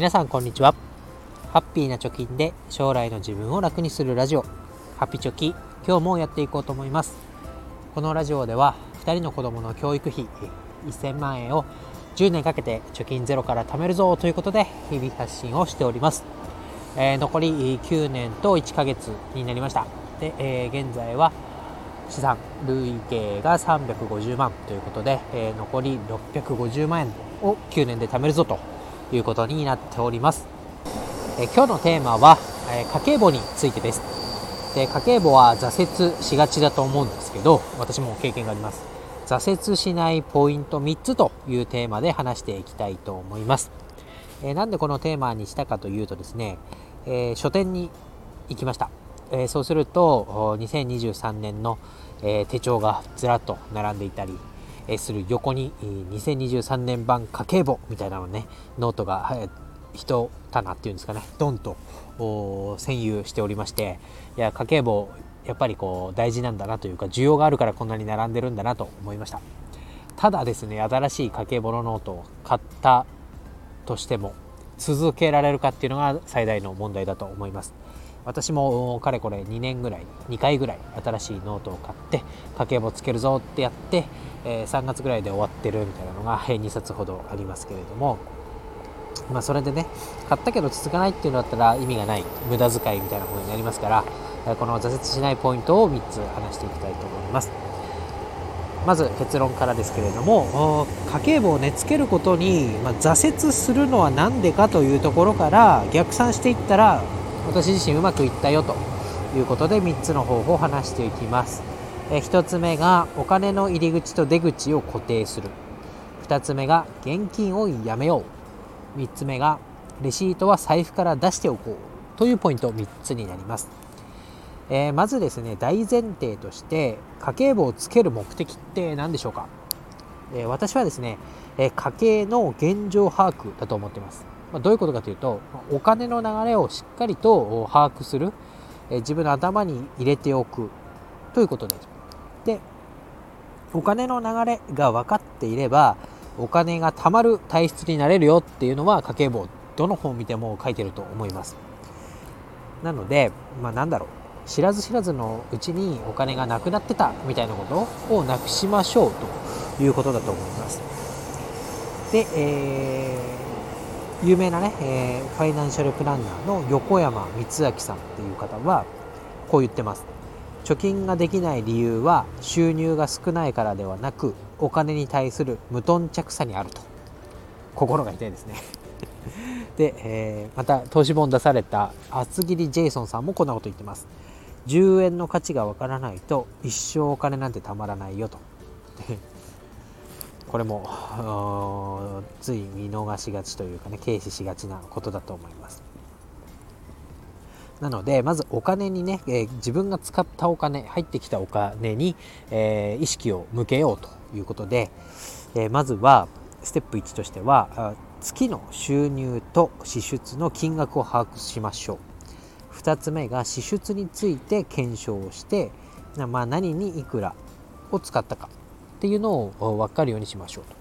皆さんこんにちは。ハッピーな貯金で将来の自分を楽にするラジオ。ハッピチョキ今日もやっていこうと思います。このラジオでは2人の子供の教育費1000万円を10年かけて貯金ゼロから貯めるぞということで日々発信をしております、えー、残り9年と1ヶ月になりました。で、えー、現在は資産累計が350万ということで、えー、残り650万円を9年で貯めるぞということになっております。え、今日のテーマは、えー、家計簿についてです。で家計簿は挫折しがちだと思うんですけど私も経験があります。挫折しないポイント3つというテーマで話していきたいと思います。えー、なんでこのテーマにしたかというとですね、え書店に行きました。えそうすると2023年の、え手帳がずらっと並んでいたり、えする横に2023年版家計簿みたいなのねノートが、え一棚っていうんですかねドンと占有しておりましていや家計簿やっぱりこう大事なんだなというか需要があるからこんなに並んでるんだなと思いました。ただですね新しい家計簿のノートを買ったとしても続けられるかっていうのが最大の問題だと思います。私もかれこれ2年ぐらい2回ぐらい新しいノートを買って家計簿つけるぞってやって、えー、3月ぐらいで終わってるみたいなのが2冊ほどありますけれどもまあそれでね買ったけど続かないっていうのだったら意味がない無駄遣いみたいなことになりますからこの挫折しないポイントを3つ話していきたいと思います。まず結論からですけれども家計簿をねつけることに、まあ、挫折するのは何でかというところから逆算していったら私自身うまくいったよということで3つの方法を話していきます。え1つ目がお金の入り口と出口を固定する。2つ目が現金をやめよう。3つ目がレシートは財布から出しておこうというポイント3つになります。えー、まずですね大前提として家計簿をつける目的って何でしょうか、えー、私はですね、え、家計の現状把握だと思っていますま、どういうことかというとお金の流れをしっかりと把握する、え自分の頭に入れておくということです。でお金の流れが分かっていればお金が貯まる体質になれるよっていうのは家計簿どの本見ても書いてると思います。なので、まあ、なんだろう知らず知らずのうちにお金がなくなってたみたいなことをなくしましょうということだと思います。で、えー有名なね、えー、ファイナンシャルプランナーの横山光明さんっていう方はこう言ってます。貯金ができない理由は収入が少ないからではなくお金に対する無頓着さにあると。心が痛いですね。で、えー、また投資本出された厚切りジェイソンさんもこんなこと言ってます。10円の価値がわからないと一生お金なんてたまらないよと。これもつい見逃しがちというかね軽視しがちなことだと思います。なのでまずお金にね、えー、自分が使ったお金入ってきたお金に、えー、意識を向けようということで、えー、まずはステップ1としては月の収入と支出の金額を把握しましょう。2つ目が支出について検証をして、まあ、何にいくらを使ったか。っていうのを分かるようにしましょうと。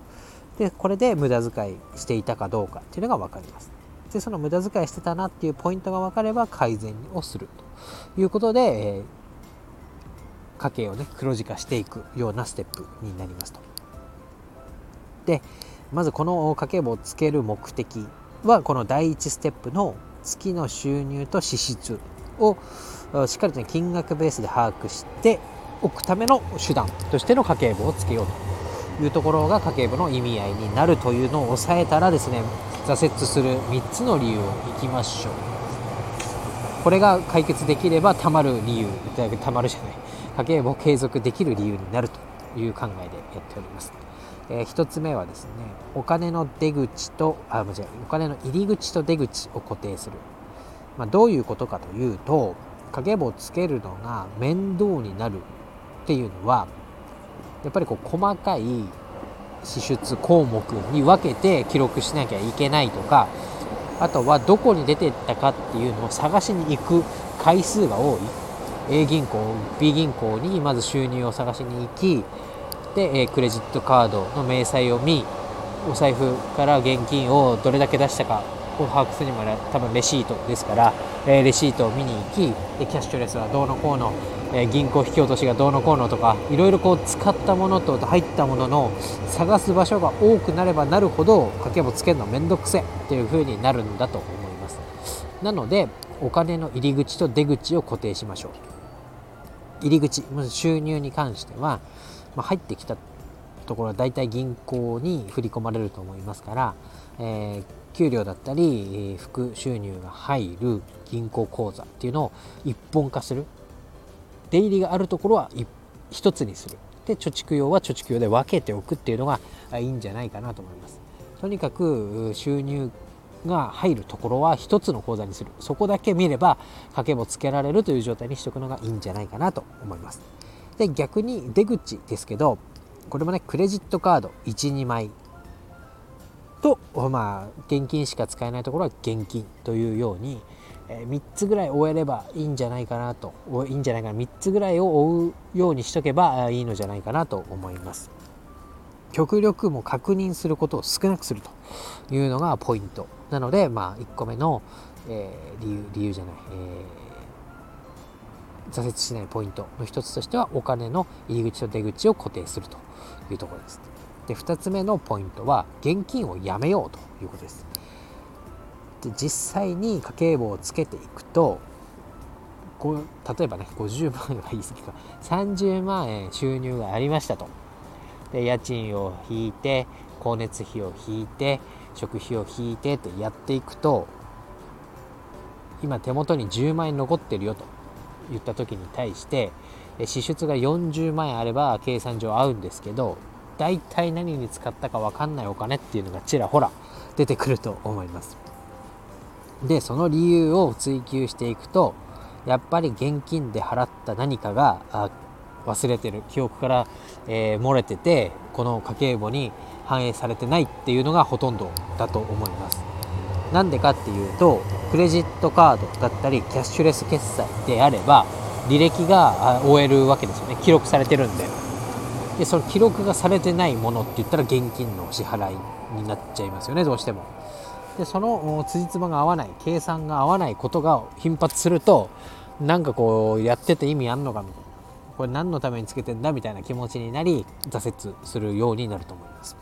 で、これで無駄遣いしていたかどうかっていうのが分かります。で、その無駄遣いしてたなっていうポイントが分かれば改善をするということで、えー、家計をね、黒字化していくようなステップになりますと。で、まずこの家計簿をつける目的は、この第1ステップの月の収入と支出をしっかりと、ね、金額ベースで把握しておくための手段としての家計簿をつけようというところが家計簿の意味合いになるというのを抑えたらですね挫折する3つの理由をいきましょう。これが解決できればたまる理由たまるじゃない。家計簿を継続できる理由になるという考えでやっております、えー、1つ目はですねお金の出口とあ間違えお金の入り口と出口を固定する、まあ、どういうことかというと家計簿をつけるのが面倒になるっていうのはやっぱりこう細かい支出項目に分けて記録しなきゃいけないとかあとはどこに出てったかっていうのを探しに行く回数が多い。A 銀行 B 銀行にまず収入を探しに行きでクレジットカードの明細を見お財布から現金をどれだけ出したかを把握するにも多分レシートですから、え、レシートを見に行きでキャッシュレスはどうのこうの、えー、銀行引き落としがどうのこうのとかいろいろこう使ったものと入ったものの探す場所が多くなればなるほど家計簿つけるの面倒くせっていう風になるんだと思います。なのでお金の入り口と出口を固定しましょう。入り口収入に関しては、まあ、入ってきたところは大体銀行に振り込まれると思いますから、えー、給料だったり副収入が入る銀行口座っていうのを一本化する。出入りがあるところは一つにする。で貯蓄用は貯蓄用で分けておくっていうのがいいんじゃないかなと思います。とにかく収入が入るところは一つの口座にする。そこだけ見れば家計簿つけられるという状態にしておくのがいいんじゃないかなと思います。で逆に出口ですけどこれもねクレジットカード12枚とまあ現金しか使えないところは現金というように、え3つぐらい終えればいいんじゃないかなといいんじゃないかな3つぐらいを追うようにしとけばいいのじゃないかなと思います極力も確認することを少なくするというのがポイントなのでまあ1個目の、えー、理由理由じゃない、えー挫折しないポイントの一つとしてはお金の入り口と出口を固定するというところです。で2つ目のポイントは現金をやめようということです。で実際に家計簿をつけていくとこう例えばね50万円は言い過ぎか。30万円収入がありましたと。で家賃を引いて光熱費を引いて食費を引いてってやっていくと今手元に10万円残ってるよと言った時に対して支出が40万円あれば計算上合うんですけど大体何に使ったか分かんないお金っていうのがちらほら出てくると思います。でその理由を追求していくとやっぱり現金で払った何かが忘れてる。記憶から、えー、漏れててこの家計簿に反映されてないっていうのがほとんどだと思います。なんでかっていうとクレジットカードだったりキャッシュレス決済であれば履歴が終えるわけですよね。記録されてるんで。でその記録がされてないものって言ったら現金の支払いになっちゃいますよねどうしても。でその辻褄が合わない計算が合わないことが頻発するとなんかこうやってて意味あんのかみたいな。これ何のためにつけてんだみたいな気持ちになり挫折するようになると思います。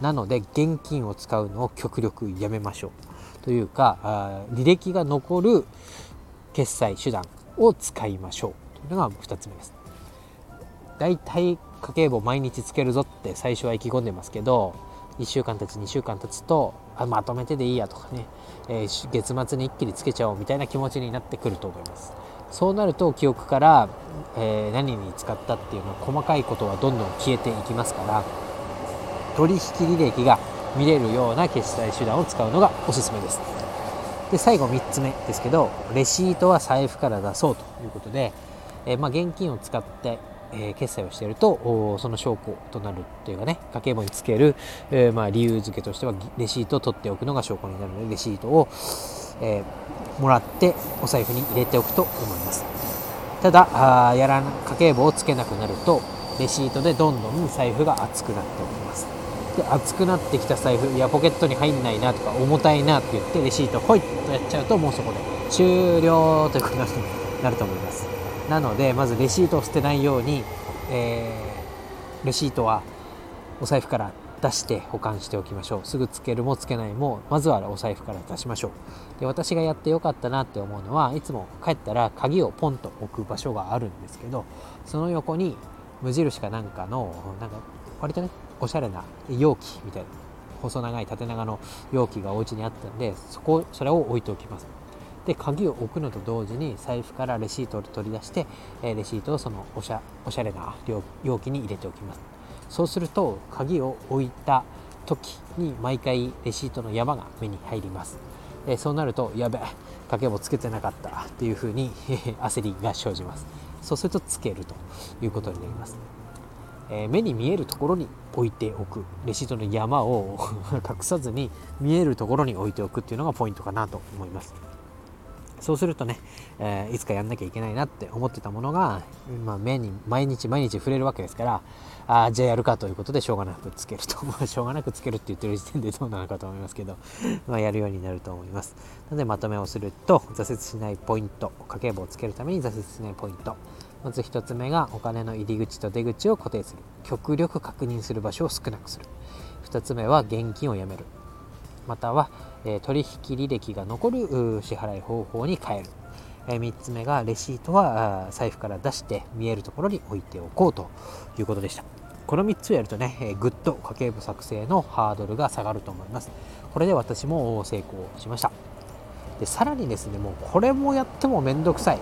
なので現金を使うのを極力やめましょう。というか履歴が残る決済手段を使いましょう。というのが2つ目です。だいたい家計簿毎日つけるぞって最初は意気込んでますけど1週間経つ2週間経つとあまとめてでいいやとかね、えー、月末に一気につけちゃおうみたいな気持ちになってくると思います。そうなると記憶から、えー、何に使ったっていうの細かいことはどんどん消えていきますから取引履歴が見れるような決済手段を使うのがおすすめです。で最後3つ目ですけどレシートは財布から出そうということで、えー、まあ、現金を使って、え、決済をしているとその証拠となるっていうかね家計簿につける、えー、まあ、理由付けとしてはレシートを取っておくのが証拠になるのでレシートを、えもらってお財布に入れておくと思います。ただあやら家計簿をつけなくなるとレシートでどんどん財布が厚くなっております。で熱くなってきた財布いやポケットに入んないなとか重たいなって言ってレシートポイッとやっちゃうともうそこで終了ということになると思います。なのでまずレシートを捨てないように、えー、レシートはお財布から出して保管しておきましょう。すぐつけるもつけないもまずはお財布から出しましょう。で私がやってよかったなって思うのはいつも帰ったら鍵をポンと置く場所があるんですけどその横に無印かなんかのなんか割とねおしゃれな容器みたいな細長い縦長の容器がお家にあったんでそこそれを置いておきます。で鍵を置くのと同時に財布からレシートを取り出して、えレシートをそのおしゃおしゃれな容器に入れておきます。そうすると鍵を置いた時に毎回レシートの山が目に入ります。えそうなるとやべえ掛け棒つけてなかったっていうふうに焦りが生じます。そうするとつけるということになります、えー、目に見えるところに置いておく。レシートの山を 隠さずに見えるところに置いておくっていうのがポイントかなと思います。そうするとね、えー、いつかやんなきゃいけないなって思ってたものが、まあ、目に毎日毎日触れるわけですからあじゃあやるかということでしょうがなくつけると。しょうがなくつけるって言ってる時点でどうなのかと思いますけど、まあ、やるようになると思います。なのでまとめをすると挫折しないポイント家計簿をつけるために挫折しないポイント。まず1つ目がお金の入り口と出口を固定する。極力確認する場所を少なくする。2つ目は現金をやめる。または、え取引履歴が残る支払い方法に変える、え3つ目がレシートは財布から出して見えるところに置いておこうということでした。この3つをやるとね、えぐっと家計簿作成のハードルが下がると思います。これで私も成功しました。でさらにですねもうこれもやってもめんどくさい。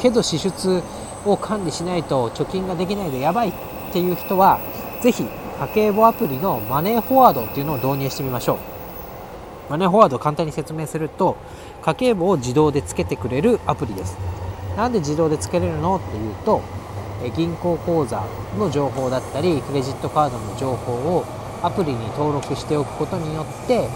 けど支出を管理しないと貯金ができないでやばいっていう人は是非家計簿アプリのマネーフォワードっていうのを導入してみましょう。マネーフォワードを簡単に説明すると家計簿を自動でつけてくれるアプリです。なんで自動でつけれるの？っていうと銀行口座の情報だったりクレジットカードの情報をアプリに登録しておくことによって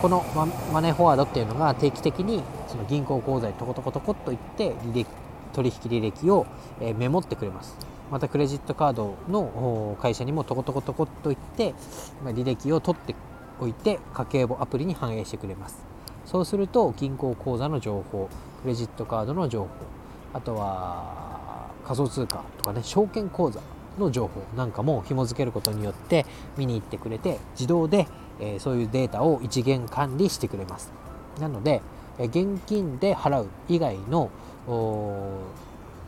このマネーフォワードっていうのが定期的にその銀行口座にトコトコトコっといって履歴取引履歴をメモってくれます。またクレジットカードの会社にもトコトコトコっといって履歴を取っておいて家計簿アプリに反映してくれます。そうすると銀行口座の情報クレジットカードの情報あとは仮想通貨とかね証券口座の情報なんかも紐付けることによって見に行ってくれて自動で、え、そういうデータを一元管理してくれます。なので、え現金で払う以外の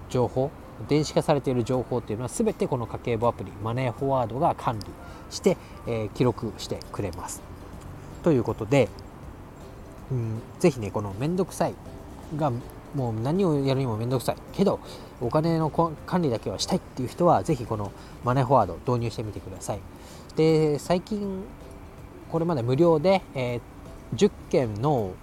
情報電子化されている情報っていうのは全てこの家計簿アプリマネーフォワードが管理して、えー、記録してくれます。ということで、うん、ぜひねこのめんどくさいがもう何をやるにもめんどくさいけどお金の管理だけはしたいっていう人はぜひこのマネーフォワード導入してみてください。で最近これまで無料で、えー、10件の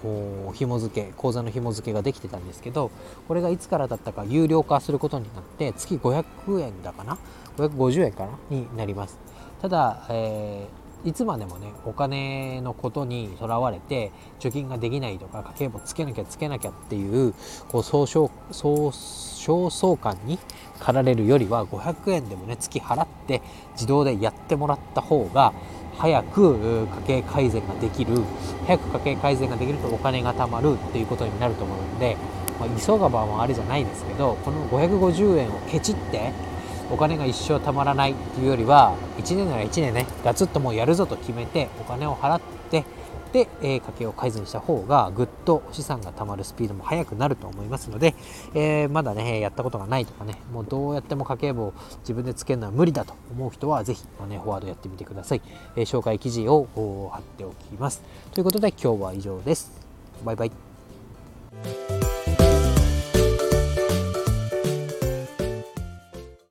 紐付け口座の紐付けができてたんですけどこれがいつからだったか有料化することになって月500円だかな？550円かな？になります。ただ、えー、いつまでもねお金のことにとらわれて貯金ができないとか家計簿つけなきゃつけなきゃっていうこう総称総焦燥感に駆られるよりは500円でもね月払って自動でやってもらった方が早く家計改善ができる早く家計改善ができるとお金が貯まるっていうことになると思うんで、まあ、急がばもあれじゃないですけどこの550円をケチってお金が一生貯まらないっていうよりは1年なら1年ねガツッともうやるぞと決めてお金を払ってで、えー、家計を改善した方がぐっと資産が貯まるスピードも速くなると思いますので、えー、まだねやったことがないとかねもうどうやっても家計簿を自分でつけるのは無理だと思う人はぜひマネーフォワードやってみてください、えー、紹介記事を貼っておきます。ということで今日は以上です。バイバイ。